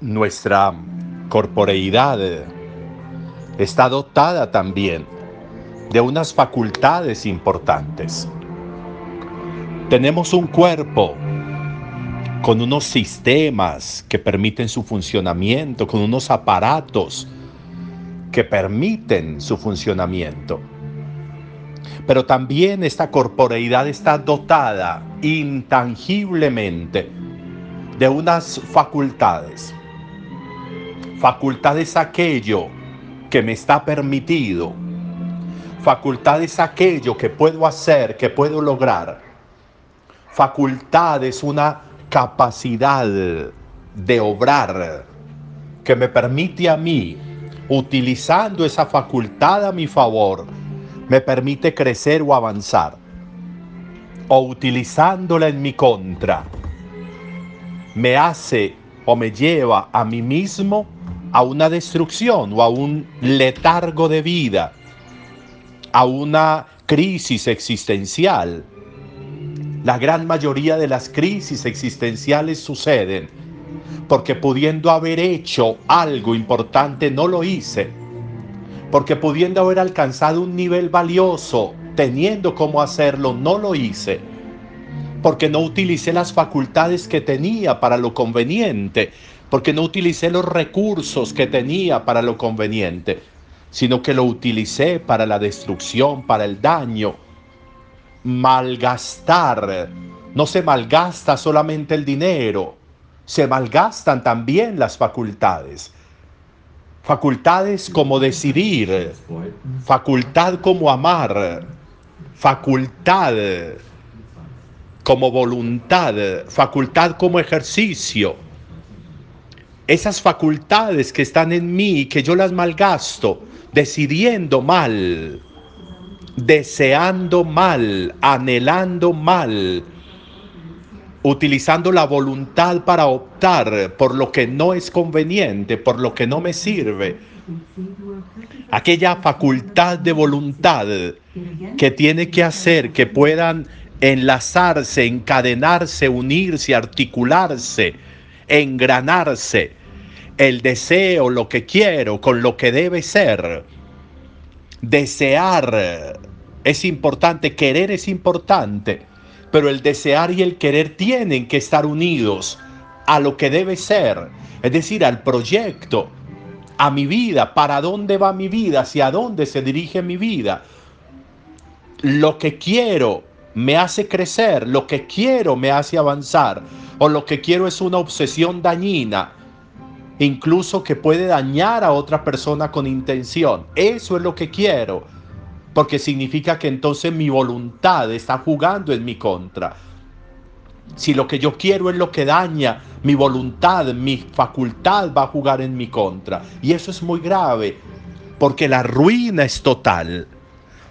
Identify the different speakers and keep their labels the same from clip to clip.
Speaker 1: nuestra corporeidad está dotada también de unas facultades importantes. Tenemos un cuerpo con unos sistemas que permiten su funcionamiento, con unos aparatos que permiten su funcionamiento. Pero también esta corporeidad está dotada intangiblemente de unas facultades. Facultades aquello que me está permitido. Facultades aquello que puedo hacer, que puedo lograr. Facultades una capacidad de obrar que me permite a mí, utilizando esa facultad a mi favor, me permite crecer o avanzar. O utilizándola en mi contra, me hace o me lleva a mí mismo a una destrucción o a un letargo de vida, a una crisis existencial la gran mayoría de las crisis existenciales suceden porque pudiendo haber hecho algo importante no lo hice. Porque pudiendo haber alcanzado un nivel valioso, teniendo cómo hacerlo, no lo hice. Porque no utilicé las facultades que tenía para lo conveniente. Porque no utilicé los recursos que tenía para lo conveniente. Sino que lo utilicé para la destrucción, para el daño malgastar. No se malgasta solamente el dinero, se malgastan también las facultades. Facultades como decidir, facultad como amar, facultad como voluntad, facultad como ejercicio. Esas facultades que están en mí, que yo las malgasto, decidiendo mal, deseando mal, anhelando mal, utilizando la voluntad para optar por lo que no es conveniente, por lo que no me sirve. Aquella facultad de voluntad que tiene que hacer que puedan enlazarse, encadenarse, unirse, articularse, engranarse el deseo, lo que quiero, con lo que debe ser Desear es importante, querer es importante, pero el desear y el querer tienen que estar unidos a lo que debe ser, es decir, al proyecto, a mi vida, para dónde va mi vida, hacia dónde se dirige mi vida. Lo que quiero me hace crecer, lo que quiero me hace avanzar, o lo que quiero es una obsesión dañina, incluso que puede dañar a otra persona con intención. Eso es lo que quiero, porque significa que entonces mi voluntad está jugando en mi contra. Si lo que yo quiero es lo que daña, mi voluntad, mi facultad va a jugar en mi contra. Y eso es muy grave, porque la ruina es total.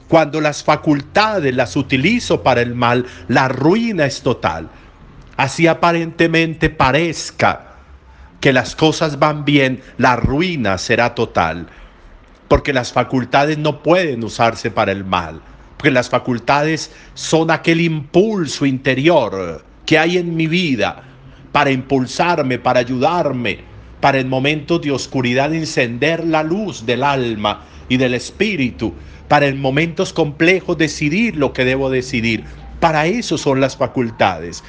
Speaker 1: Cuando las facultades las utilizo para el mal, la ruina es total. Así aparentemente parezca que las cosas van bien, la ruina será total. Porque las facultades no pueden usarse para el mal. Porque las facultades son aquel impulso interior que hay en mi vida para impulsarme, para ayudarme, para en momentos de oscuridad encender la luz del alma y del espíritu, para en momentos complejos decidir lo que debo decidir. Para eso son las facultades.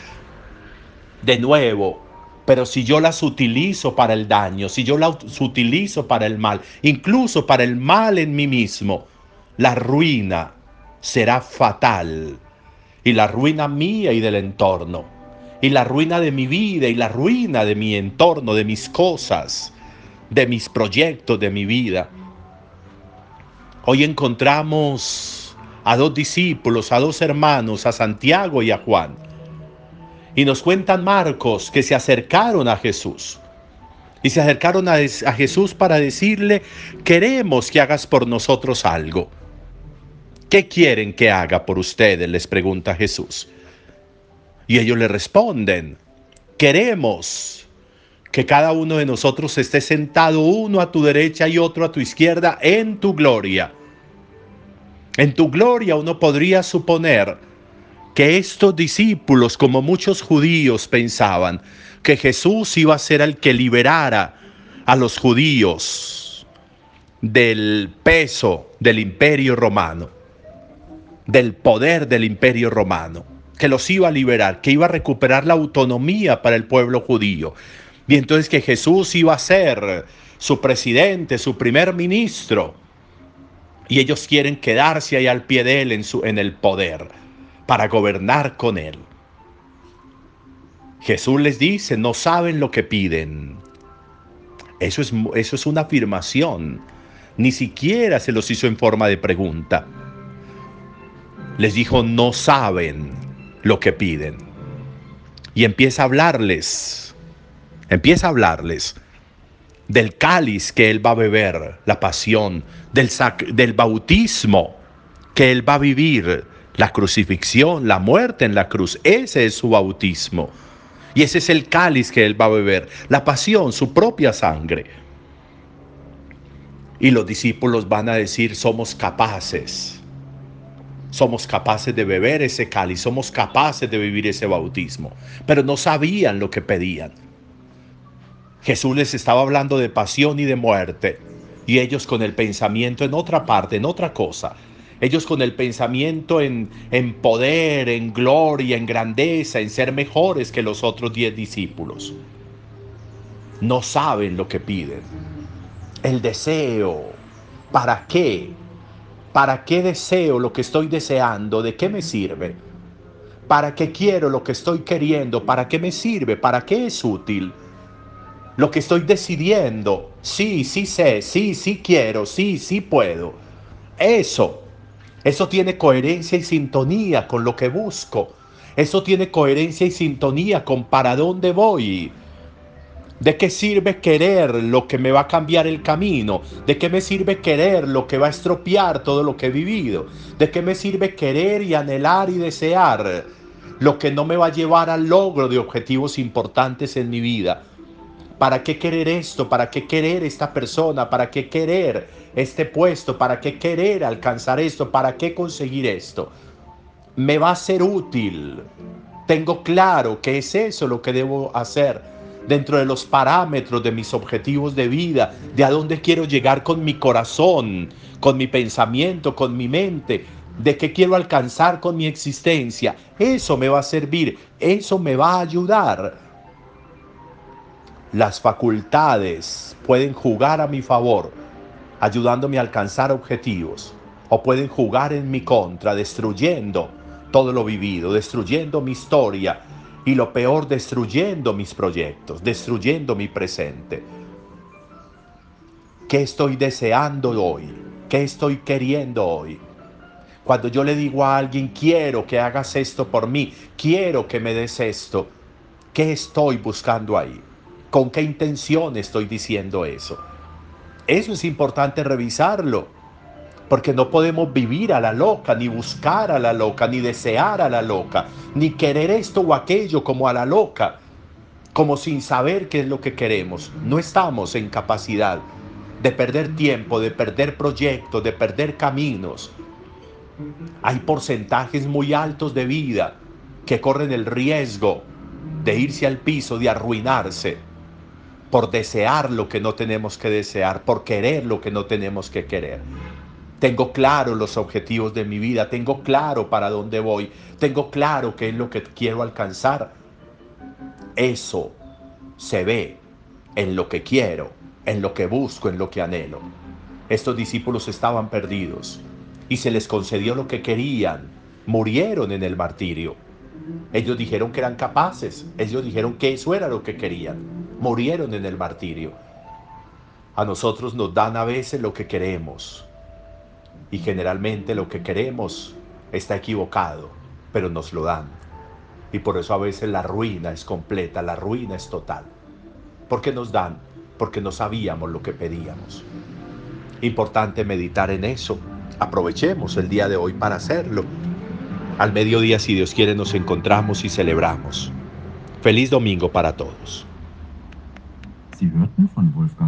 Speaker 1: De nuevo, pero si yo las utilizo para el daño, si yo las utilizo para el mal, incluso para el mal en mí mismo, la ruina será fatal. Y la ruina mía y del entorno. Y la ruina de mi vida y la ruina de mi entorno, de mis cosas, de mis proyectos, de mi vida. Hoy encontramos a dos discípulos, a dos hermanos, a Santiago y a Juan y nos cuentan Marcos que se acercaron a Jesús. Y se acercaron a, Jesús para decirle, queremos que hagas por nosotros algo. ¿Qué quieren que haga por ustedes? les pregunta Jesús. Y ellos le responden, queremos que cada uno de nosotros esté sentado uno a tu derecha y otro a tu izquierda en tu gloria. En tu gloria uno podría suponer que estos discípulos, como muchos judíos pensaban, que Jesús iba a ser el que liberara a los judíos del peso del imperio romano, del poder del imperio romano, que los iba a liberar, que iba a recuperar la autonomía para el pueblo judío. Y entonces que Jesús iba a ser su presidente, su primer ministro. Y ellos quieren quedarse ahí al pie de él en, su, en el poder para gobernar con él. Jesús les dice, no saben lo que piden. Eso es, eso es una afirmación. Ni siquiera se los hizo en forma de pregunta. Les dijo, no saben lo que piden. Y empieza a hablarles, empieza a hablarles del cáliz que él va a beber, la pasión, del, del bautismo que él va a vivir, la crucifixión, la muerte en la cruz. Ese es su bautismo. Y ese es el cáliz que él va a beber, la pasión, su propia sangre. Y los discípulos van a decir, somos capaces, somos capaces de beber ese cáliz, somos capaces de vivir ese bautismo. Pero no sabían lo que pedían. Jesús les estaba hablando de pasión y de muerte, y ellos con el pensamiento en otra parte, en otra cosa, ellos con el pensamiento en, en poder, en gloria, en grandeza, en ser mejores que los otros diez discípulos. No saben lo que piden. El deseo. ¿Para qué? ¿Para qué deseo lo que estoy deseando? ¿De qué me sirve? ¿Para qué quiero lo que estoy queriendo? ¿Para qué me sirve? ¿Para qué es útil? Lo que estoy decidiendo, sí, sí sé, sí, sí quiero, sí, sí puedo. Eso eso tiene coherencia y sintonía con lo que busco. Eso tiene coherencia y sintonía con para dónde voy. ¿De qué sirve querer lo que me va a cambiar el camino? ¿De qué me sirve querer lo que va a estropear todo lo que he vivido? ¿De qué me sirve querer y anhelar y desear lo que no me va a llevar al logro de objetivos importantes en mi vida? ¿Para qué querer esto? ¿Para qué querer esta persona? ¿Para qué querer este puesto? ¿Para qué querer alcanzar esto? ¿Para qué conseguir esto? Me va a ser útil. Tengo claro que es eso lo que debo hacer dentro de los parámetros de mis objetivos de vida, de a dónde quiero llegar con mi corazón, con mi pensamiento, con mi mente, de qué quiero alcanzar con mi existencia. Eso me va a servir, eso me va a ayudar las facultades pueden jugar a mi favor, ayudándome a alcanzar objetivos, o pueden jugar en mi contra, destruyendo todo lo vivido, destruyendo mi historia y lo peor, destruyendo mis proyectos, destruyendo mi presente. ¿Qué estoy deseando hoy? ¿Qué estoy queriendo hoy? Cuando yo le digo a alguien, quiero que hagas esto por mí, quiero que me des esto, ¿qué estoy buscando ahí? ¿Con qué intención estoy diciendo eso? Eso es importante revisarlo, porque no podemos vivir a la loca, ni buscar a la loca, ni desear a la loca, ni querer esto o aquello como a la loca, como sin saber qué es lo que queremos. No estamos en capacidad de perder tiempo, de perder proyectos, de perder caminos. Hay porcentajes muy altos de vida que corren el riesgo de irse al piso, de arruinarse por desear lo que no tenemos que desear, por querer lo que no tenemos que querer. Tengo claro los objetivos de mi vida, tengo claro para dónde voy, tengo claro qué es lo que quiero alcanzar. Eso se ve en lo que quiero, en lo que busco, en lo que anhelo. Estos discípulos estaban perdidos y se les concedió lo que querían. Murieron en el martirio. Ellos dijeron que eran capaces, ellos dijeron que eso era lo que querían murieron en el martirio. A nosotros nos dan a veces lo que queremos y generalmente lo que queremos está equivocado, pero nos lo dan. Y por eso a veces la ruina es completa, la ruina es total. ¿Por qué nos dan? Porque no sabíamos lo que pedíamos. Importante meditar en eso. Aprovechemos el día de hoy para hacerlo. Al mediodía, si Dios quiere, nos encontramos y celebramos. Feliz domingo para todos.
Speaker 2: Sie hörten von Wolfgang